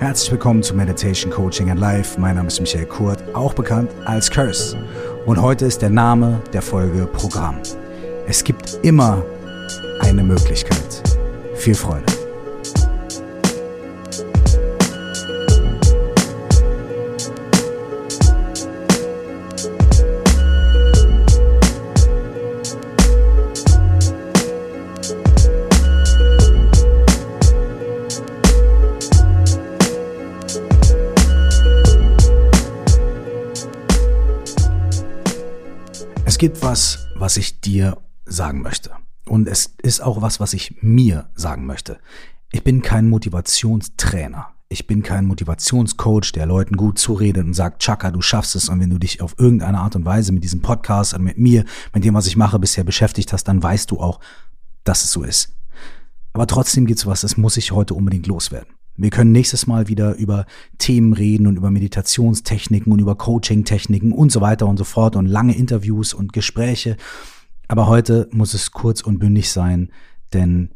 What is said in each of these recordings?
Herzlich willkommen zu Meditation Coaching and Life. Mein Name ist Michael Kurt, auch bekannt als Curse. Und heute ist der Name der Folge Programm. Es gibt immer eine Möglichkeit. Viel Freude. Gibt was, was ich dir sagen möchte. Und es ist auch was, was ich mir sagen möchte. Ich bin kein Motivationstrainer. Ich bin kein Motivationscoach, der Leuten gut zuredet und sagt, Chaka, du schaffst es. Und wenn du dich auf irgendeine Art und Weise mit diesem Podcast und mit mir, mit dem, was ich mache, bisher beschäftigt hast, dann weißt du auch, dass es so ist. Aber trotzdem gibt's was, das muss ich heute unbedingt loswerden. Wir können nächstes Mal wieder über Themen reden und über Meditationstechniken und über Coaching-Techniken und so weiter und so fort und lange Interviews und Gespräche. Aber heute muss es kurz und bündig sein, denn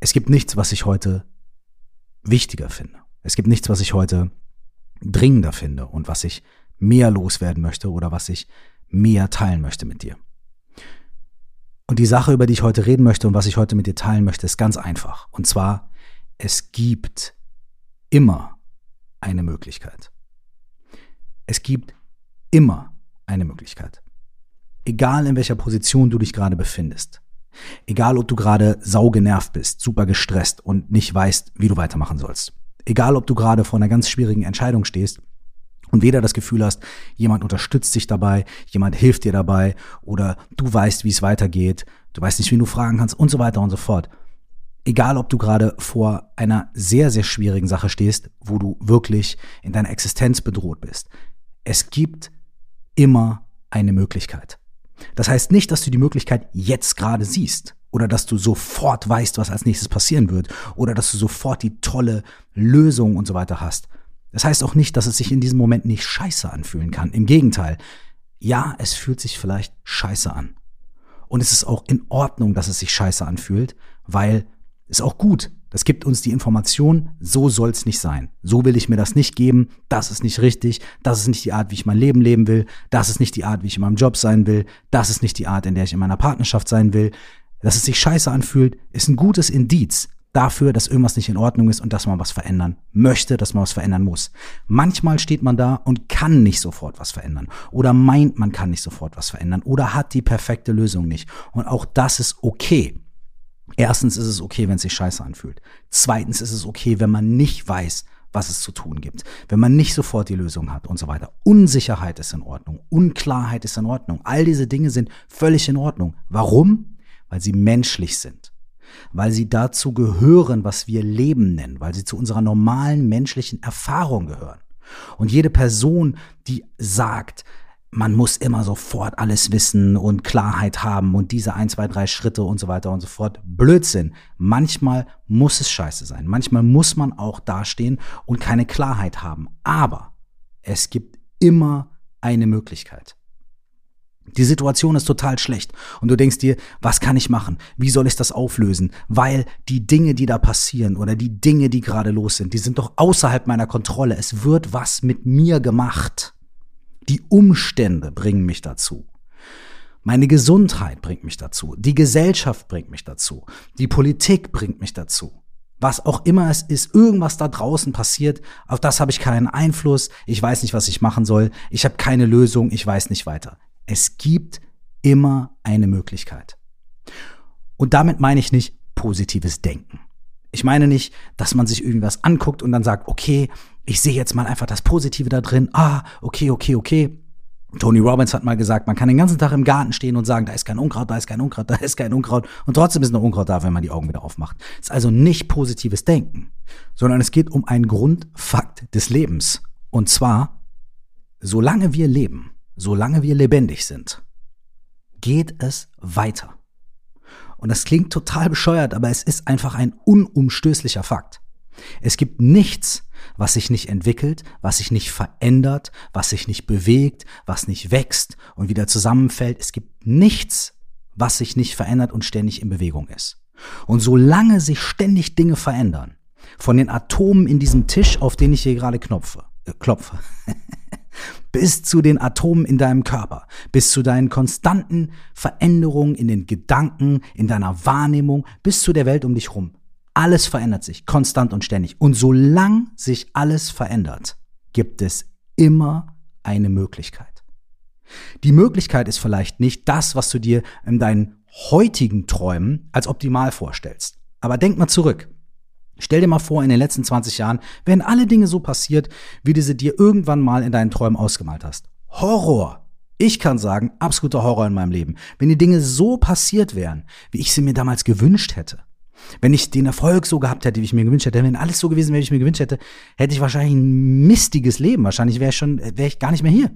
es gibt nichts, was ich heute wichtiger finde. Es gibt nichts, was ich heute dringender finde und was ich mehr loswerden möchte oder was ich mehr teilen möchte mit dir. Und die Sache, über die ich heute reden möchte und was ich heute mit dir teilen möchte, ist ganz einfach. Und zwar, es gibt immer eine Möglichkeit. Es gibt immer eine Möglichkeit. Egal in welcher Position du dich gerade befindest. Egal ob du gerade saugenervt bist, super gestresst und nicht weißt, wie du weitermachen sollst. Egal ob du gerade vor einer ganz schwierigen Entscheidung stehst und weder das Gefühl hast, jemand unterstützt dich dabei, jemand hilft dir dabei oder du weißt, wie es weitergeht, du weißt nicht, wie du fragen kannst und so weiter und so fort. Egal, ob du gerade vor einer sehr, sehr schwierigen Sache stehst, wo du wirklich in deiner Existenz bedroht bist. Es gibt immer eine Möglichkeit. Das heißt nicht, dass du die Möglichkeit jetzt gerade siehst oder dass du sofort weißt, was als nächstes passieren wird oder dass du sofort die tolle Lösung und so weiter hast. Das heißt auch nicht, dass es sich in diesem Moment nicht scheiße anfühlen kann. Im Gegenteil. Ja, es fühlt sich vielleicht scheiße an. Und es ist auch in Ordnung, dass es sich scheiße anfühlt, weil ist auch gut. Das gibt uns die Information, so soll's nicht sein. So will ich mir das nicht geben. Das ist nicht richtig. Das ist nicht die Art, wie ich mein Leben leben will. Das ist nicht die Art, wie ich in meinem Job sein will. Das ist nicht die Art, in der ich in meiner Partnerschaft sein will. Dass es sich scheiße anfühlt, ist ein gutes Indiz dafür, dass irgendwas nicht in Ordnung ist und dass man was verändern möchte, dass man was verändern muss. Manchmal steht man da und kann nicht sofort was verändern oder meint, man kann nicht sofort was verändern oder hat die perfekte Lösung nicht. Und auch das ist okay. Erstens ist es okay, wenn es sich scheiße anfühlt. Zweitens ist es okay, wenn man nicht weiß, was es zu tun gibt, wenn man nicht sofort die Lösung hat und so weiter. Unsicherheit ist in Ordnung, Unklarheit ist in Ordnung. All diese Dinge sind völlig in Ordnung. Warum? Weil sie menschlich sind. Weil sie dazu gehören, was wir Leben nennen, weil sie zu unserer normalen menschlichen Erfahrung gehören. Und jede Person, die sagt, man muss immer sofort alles wissen und Klarheit haben und diese ein, zwei, drei Schritte und so weiter und so fort. Blödsinn. Manchmal muss es scheiße sein. Manchmal muss man auch dastehen und keine Klarheit haben. Aber es gibt immer eine Möglichkeit. Die Situation ist total schlecht und du denkst dir, was kann ich machen? Wie soll ich das auflösen? Weil die Dinge, die da passieren oder die Dinge, die gerade los sind, die sind doch außerhalb meiner Kontrolle. Es wird was mit mir gemacht. Die Umstände bringen mich dazu. Meine Gesundheit bringt mich dazu. Die Gesellschaft bringt mich dazu. Die Politik bringt mich dazu. Was auch immer es ist, irgendwas da draußen passiert, auf das habe ich keinen Einfluss. Ich weiß nicht, was ich machen soll. Ich habe keine Lösung. Ich weiß nicht weiter. Es gibt immer eine Möglichkeit. Und damit meine ich nicht positives Denken. Ich meine nicht, dass man sich irgendwas anguckt und dann sagt, okay, ich sehe jetzt mal einfach das Positive da drin. Ah, okay, okay, okay. Tony Robbins hat mal gesagt, man kann den ganzen Tag im Garten stehen und sagen, da ist kein Unkraut, da ist kein Unkraut, da ist kein Unkraut. Und trotzdem ist noch Unkraut da, wenn man die Augen wieder aufmacht. Es ist also nicht positives Denken, sondern es geht um einen Grundfakt des Lebens. Und zwar, solange wir leben, solange wir lebendig sind, geht es weiter. Und das klingt total bescheuert, aber es ist einfach ein unumstößlicher Fakt. Es gibt nichts, was sich nicht entwickelt, was sich nicht verändert, was sich nicht bewegt, was nicht wächst und wieder zusammenfällt. Es gibt nichts, was sich nicht verändert und ständig in Bewegung ist. Und solange sich ständig Dinge verändern, Von den Atomen in diesem Tisch, auf den ich hier gerade knopfe, äh, klopfe. bis zu den Atomen in deinem Körper, bis zu deinen konstanten Veränderungen in den Gedanken, in deiner Wahrnehmung, bis zu der Welt um dich rum. Alles verändert sich, konstant und ständig. Und solange sich alles verändert, gibt es immer eine Möglichkeit. Die Möglichkeit ist vielleicht nicht das, was du dir in deinen heutigen Träumen als optimal vorstellst. Aber denk mal zurück. Stell dir mal vor, in den letzten 20 Jahren wären alle Dinge so passiert, wie du sie dir irgendwann mal in deinen Träumen ausgemalt hast. Horror! Ich kann sagen, absoluter Horror in meinem Leben. Wenn die Dinge so passiert wären, wie ich sie mir damals gewünscht hätte. Wenn ich den Erfolg so gehabt hätte, wie ich mir gewünscht hätte, wenn alles so gewesen wäre, wie ich mir gewünscht hätte, hätte ich wahrscheinlich ein mistiges Leben. Wahrscheinlich wäre ich schon, wäre ich gar nicht mehr hier.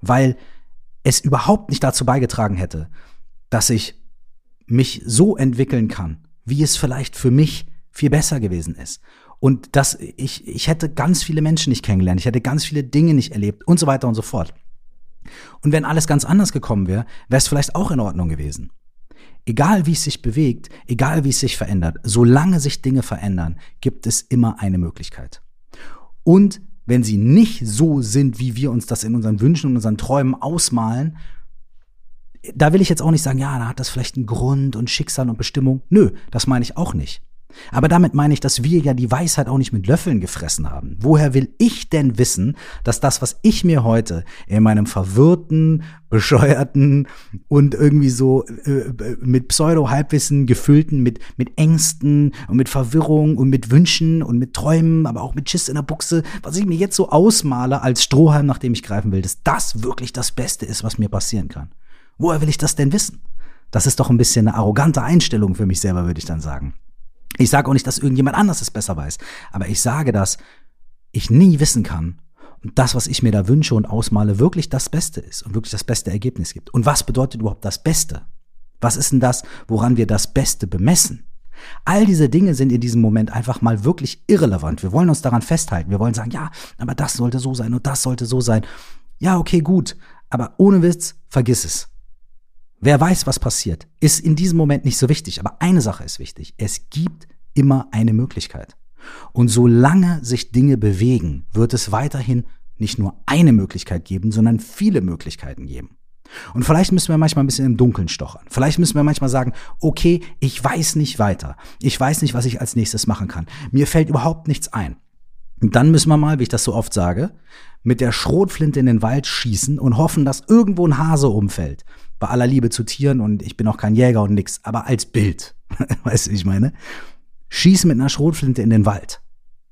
Weil es überhaupt nicht dazu beigetragen hätte, dass ich mich so entwickeln kann, wie es vielleicht für mich viel besser gewesen ist. Und dass ich, ich hätte ganz viele Menschen nicht kennengelernt, ich hätte ganz viele Dinge nicht erlebt und so weiter und so fort. Und wenn alles ganz anders gekommen wäre, wäre es vielleicht auch in Ordnung gewesen. Egal wie es sich bewegt, egal wie es sich verändert, solange sich Dinge verändern, gibt es immer eine Möglichkeit. Und wenn sie nicht so sind, wie wir uns das in unseren Wünschen und unseren Träumen ausmalen, da will ich jetzt auch nicht sagen, ja, da hat das vielleicht einen Grund und Schicksal und Bestimmung. Nö, das meine ich auch nicht. Aber damit meine ich, dass wir ja die Weisheit auch nicht mit Löffeln gefressen haben. Woher will ich denn wissen, dass das, was ich mir heute in meinem verwirrten, bescheuerten und irgendwie so äh, mit Pseudo-Halbwissen gefüllten, mit, mit Ängsten und mit Verwirrung und mit Wünschen und mit Träumen, aber auch mit Schiss in der Buchse, was ich mir jetzt so ausmale als Strohhalm, nach dem ich greifen will, dass das wirklich das Beste ist, was mir passieren kann. Woher will ich das denn wissen? Das ist doch ein bisschen eine arrogante Einstellung für mich selber, würde ich dann sagen. Ich sage auch nicht, dass irgendjemand anders es besser weiß, aber ich sage, dass ich nie wissen kann, und das, was ich mir da wünsche und ausmale, wirklich das Beste ist und wirklich das beste Ergebnis gibt. Und was bedeutet überhaupt das Beste? Was ist denn das, woran wir das Beste bemessen? All diese Dinge sind in diesem Moment einfach mal wirklich irrelevant. Wir wollen uns daran festhalten. Wir wollen sagen, ja, aber das sollte so sein und das sollte so sein. Ja, okay, gut. Aber ohne Witz, vergiss es. Wer weiß, was passiert, ist in diesem Moment nicht so wichtig. Aber eine Sache ist wichtig. Es gibt immer eine Möglichkeit. Und solange sich Dinge bewegen, wird es weiterhin nicht nur eine Möglichkeit geben, sondern viele Möglichkeiten geben. Und vielleicht müssen wir manchmal ein bisschen im Dunkeln stochern. Vielleicht müssen wir manchmal sagen, okay, ich weiß nicht weiter. Ich weiß nicht, was ich als nächstes machen kann. Mir fällt überhaupt nichts ein. Und dann müssen wir mal, wie ich das so oft sage, mit der Schrotflinte in den Wald schießen und hoffen, dass irgendwo ein Hase umfällt bei aller Liebe zu Tieren und ich bin auch kein Jäger und nix, aber als Bild. weißt du, wie ich meine? Schieß mit einer Schrotflinte in den Wald.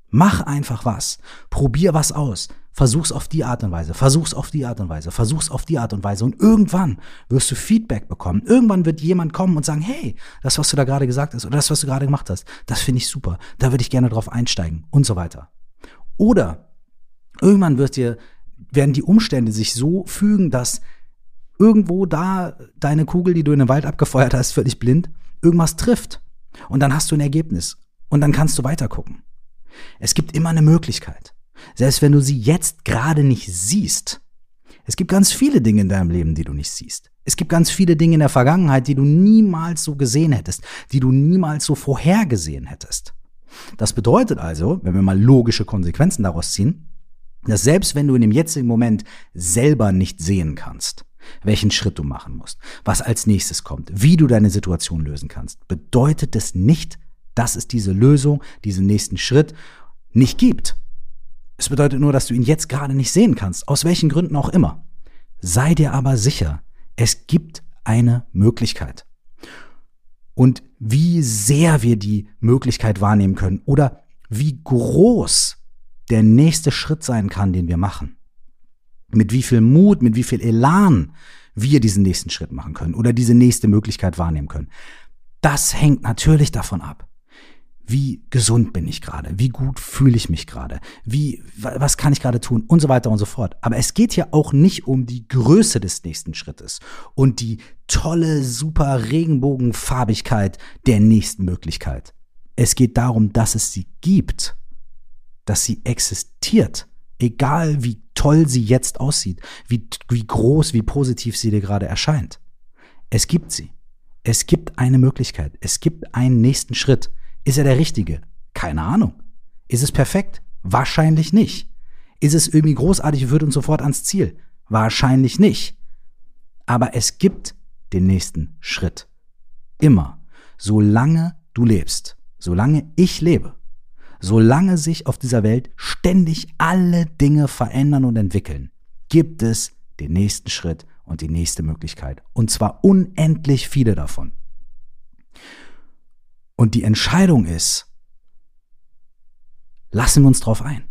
Mach einfach was. Probier was aus. Versuch's auf die Art und Weise. Versuch's auf die Art und Weise. Versuch's auf die Art und Weise. Und irgendwann wirst du Feedback bekommen. Irgendwann wird jemand kommen und sagen, hey, das, was du da gerade gesagt hast oder das, was du gerade gemacht hast, das finde ich super. Da würde ich gerne drauf einsteigen und so weiter. Oder irgendwann wird dir, werden die Umstände sich so fügen, dass irgendwo da deine Kugel, die du in den Wald abgefeuert hast, völlig blind, irgendwas trifft. Und dann hast du ein Ergebnis. Und dann kannst du weitergucken. Es gibt immer eine Möglichkeit. Selbst wenn du sie jetzt gerade nicht siehst. Es gibt ganz viele Dinge in deinem Leben, die du nicht siehst. Es gibt ganz viele Dinge in der Vergangenheit, die du niemals so gesehen hättest, die du niemals so vorhergesehen hättest. Das bedeutet also, wenn wir mal logische Konsequenzen daraus ziehen, dass selbst wenn du in dem jetzigen Moment selber nicht sehen kannst, welchen Schritt du machen musst, was als nächstes kommt, wie du deine Situation lösen kannst, bedeutet es nicht, dass es diese Lösung, diesen nächsten Schritt nicht gibt. Es bedeutet nur, dass du ihn jetzt gerade nicht sehen kannst, aus welchen Gründen auch immer. Sei dir aber sicher, es gibt eine Möglichkeit. Und wie sehr wir die Möglichkeit wahrnehmen können oder wie groß der nächste Schritt sein kann, den wir machen mit wie viel Mut, mit wie viel Elan wir diesen nächsten Schritt machen können oder diese nächste Möglichkeit wahrnehmen können. Das hängt natürlich davon ab. Wie gesund bin ich gerade? Wie gut fühle ich mich gerade? Wie, was kann ich gerade tun? Und so weiter und so fort. Aber es geht ja auch nicht um die Größe des nächsten Schrittes und die tolle, super Regenbogenfarbigkeit der nächsten Möglichkeit. Es geht darum, dass es sie gibt, dass sie existiert Egal wie toll sie jetzt aussieht, wie, wie groß, wie positiv sie dir gerade erscheint. Es gibt sie. Es gibt eine Möglichkeit. Es gibt einen nächsten Schritt. Ist er der richtige? Keine Ahnung. Ist es perfekt? Wahrscheinlich nicht. Ist es irgendwie großartig und führt uns sofort ans Ziel? Wahrscheinlich nicht. Aber es gibt den nächsten Schritt. Immer. Solange du lebst, solange ich lebe, solange sich auf dieser Welt ständig alle Dinge verändern und entwickeln, gibt es den nächsten Schritt und die nächste Möglichkeit. Und zwar unendlich viele davon. Und die Entscheidung ist, lassen wir uns drauf ein.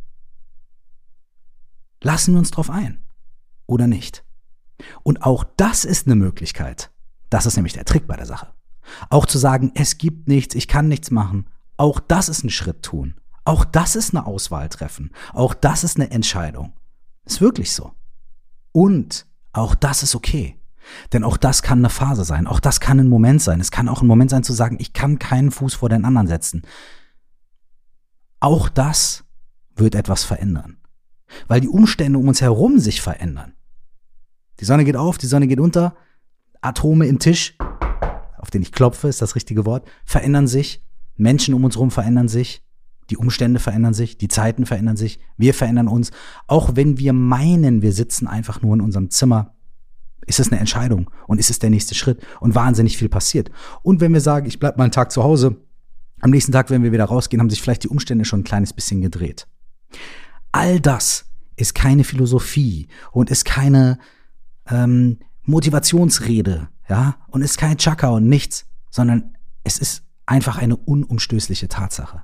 Lassen wir uns drauf ein oder nicht? Und auch das ist eine Möglichkeit. Das ist nämlich der Trick bei der Sache. Auch zu sagen, es gibt nichts, ich kann nichts machen. Auch das ist ein Schritt tun. Auch das ist eine Auswahl treffen. Auch das ist eine Entscheidung. Ist wirklich so. Und auch das ist okay. Denn auch das kann eine Phase sein. Auch das kann ein Moment sein. Es kann auch ein Moment sein zu sagen, ich kann keinen Fuß vor den anderen setzen. Auch das wird etwas verändern. Weil die Umstände um uns herum sich verändern. Die Sonne geht auf, die Sonne geht unter, Atome im Tisch, auf den ich klopfe, ist das richtige Wort, verändern sich, Menschen um uns herum verändern sich, die Umstände verändern sich, die Zeiten verändern sich, wir verändern uns. Auch wenn wir meinen, wir sitzen einfach nur in unserem Zimmer, ist es eine Entscheidung und ist es der nächste Schritt und wahnsinnig viel passiert. Und wenn wir sagen, ich bleib mal einen Tag zu Hause, am nächsten Tag, wenn wir wieder rausgehen, haben sich vielleicht die Umstände schon ein kleines bisschen gedreht. All das ist keine Philosophie und ist keine ähm, Motivationsrede, ja, und ist kein Chaka und nichts, sondern es ist einfach eine unumstößliche Tatsache.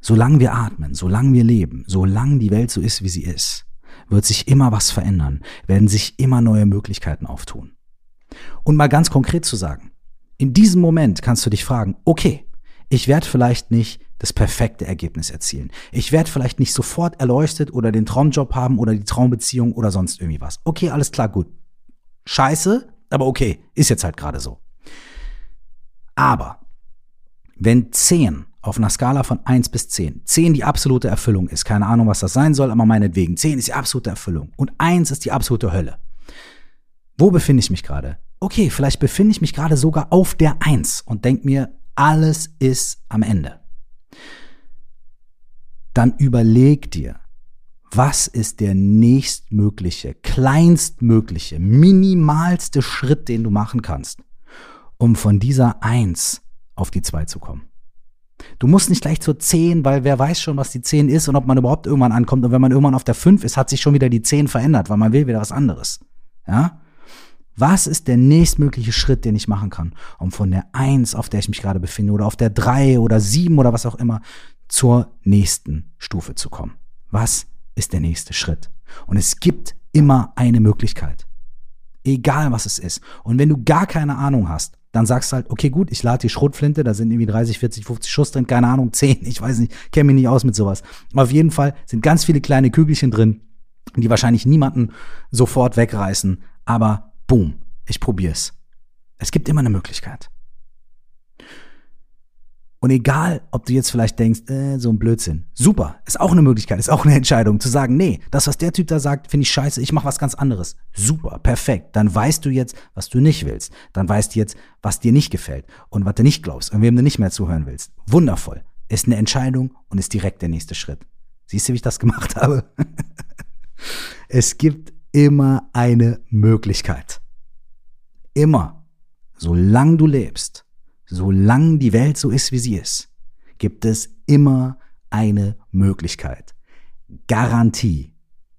Solange wir atmen, solange wir leben, solange die Welt so ist, wie sie ist, wird sich immer was verändern, werden sich immer neue Möglichkeiten auftun. Und mal ganz konkret zu sagen, in diesem Moment kannst du dich fragen, okay, ich werde vielleicht nicht das perfekte Ergebnis erzielen. Ich werde vielleicht nicht sofort erleuchtet oder den Traumjob haben oder die Traumbeziehung oder sonst irgendwie was. Okay, alles klar, gut. Scheiße, aber okay, ist jetzt halt gerade so. Aber wenn 10 auf einer Skala von 1 bis 10, 10 die absolute Erfüllung ist, keine Ahnung, was das sein soll, aber meinetwegen, 10 ist die absolute Erfüllung und 1 ist die absolute Hölle. Wo befinde ich mich gerade? Okay, vielleicht befinde ich mich gerade sogar auf der 1 und denke mir, alles ist am Ende dann überleg dir, was ist der nächstmögliche, kleinstmögliche, minimalste Schritt, den du machen kannst, um von dieser Eins auf die Zwei zu kommen. Du musst nicht gleich zur Zehn, weil wer weiß schon, was die Zehn ist und ob man überhaupt irgendwann ankommt. Und wenn man irgendwann auf der Fünf ist, hat sich schon wieder die Zehn verändert, weil man will wieder was anderes. Ja? Was ist der nächstmögliche Schritt, den ich machen kann, um von der Eins, auf der ich mich gerade befinde, oder auf der Drei oder Sieben oder was auch immer, zur nächsten Stufe zu kommen. Was ist der nächste Schritt? Und es gibt immer eine Möglichkeit. Egal was es ist. Und wenn du gar keine Ahnung hast, dann sagst du halt, okay, gut, ich lade die Schrotflinte, da sind irgendwie 30, 40, 50 Schuss drin, keine Ahnung, 10, ich weiß nicht, kenne mich nicht aus mit sowas. Auf jeden Fall sind ganz viele kleine Kügelchen drin, die wahrscheinlich niemanden sofort wegreißen, aber boom, ich probier's. Es gibt immer eine Möglichkeit. Und egal, ob du jetzt vielleicht denkst, äh, so ein Blödsinn, super, ist auch eine Möglichkeit, ist auch eine Entscheidung, zu sagen, nee, das, was der Typ da sagt, finde ich scheiße, ich mache was ganz anderes. Super, perfekt. Dann weißt du jetzt, was du nicht willst. Dann weißt du jetzt, was dir nicht gefällt und was du nicht glaubst und wem du nicht mehr zuhören willst. Wundervoll. Ist eine Entscheidung und ist direkt der nächste Schritt. Siehst du, wie ich das gemacht habe? es gibt immer eine Möglichkeit. Immer. Solange du lebst solange die Welt so ist, wie sie ist, gibt es immer eine Möglichkeit. Garantie.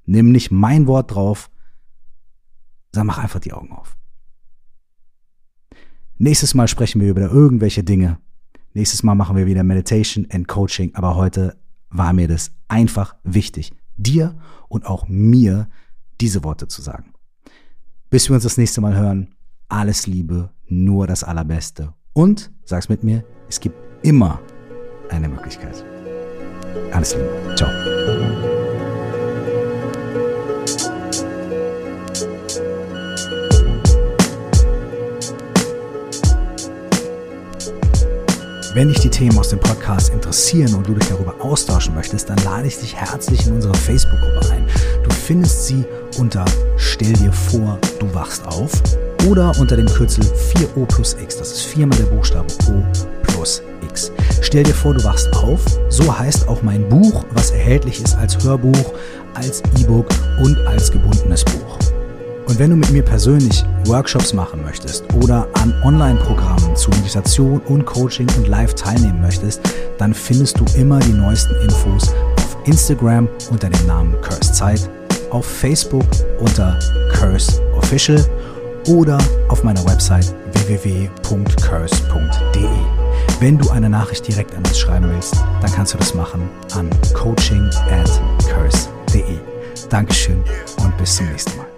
Nimm nicht mein Wort drauf, sondern mach einfach die Augen auf. Nächstes Mal sprechen wir über irgendwelche Dinge. Nächstes Mal machen wir wieder Meditation and Coaching. Aber heute war mir das einfach wichtig, dir und auch mir diese Worte zu sagen. Bis wir uns das nächste Mal hören, alles Liebe, nur das Allerbeste und, sag's mit mir, es gibt immer eine Möglichkeit. Alles Liebe. Ciao. Wenn dich die Themen aus dem Podcast interessieren und du dich darüber austauschen möchtest, dann lade ich dich herzlich in unsere Facebook-Gruppe ein. Du findest sie unter Stell dir vor, du wachst auf oder unter dem Kürzel 4O plus X. Das ist viermal der Buchstabe O plus X. Stell dir vor, du wachst auf. So heißt auch mein Buch, was erhältlich ist als Hörbuch, als E-Book und als gebundenes Buch. Und wenn du mit mir persönlich Workshops machen möchtest oder an Online-Programmen zu Meditation und Coaching und Live teilnehmen möchtest, dann findest du immer die neuesten Infos auf Instagram unter dem Namen Curse Zeit, auf Facebook unter Curse Official oder auf meiner Website www.curse.de. Wenn du eine Nachricht direkt an uns schreiben willst, dann kannst du das machen an coaching at curse.de. Dankeschön und bis zum nächsten Mal.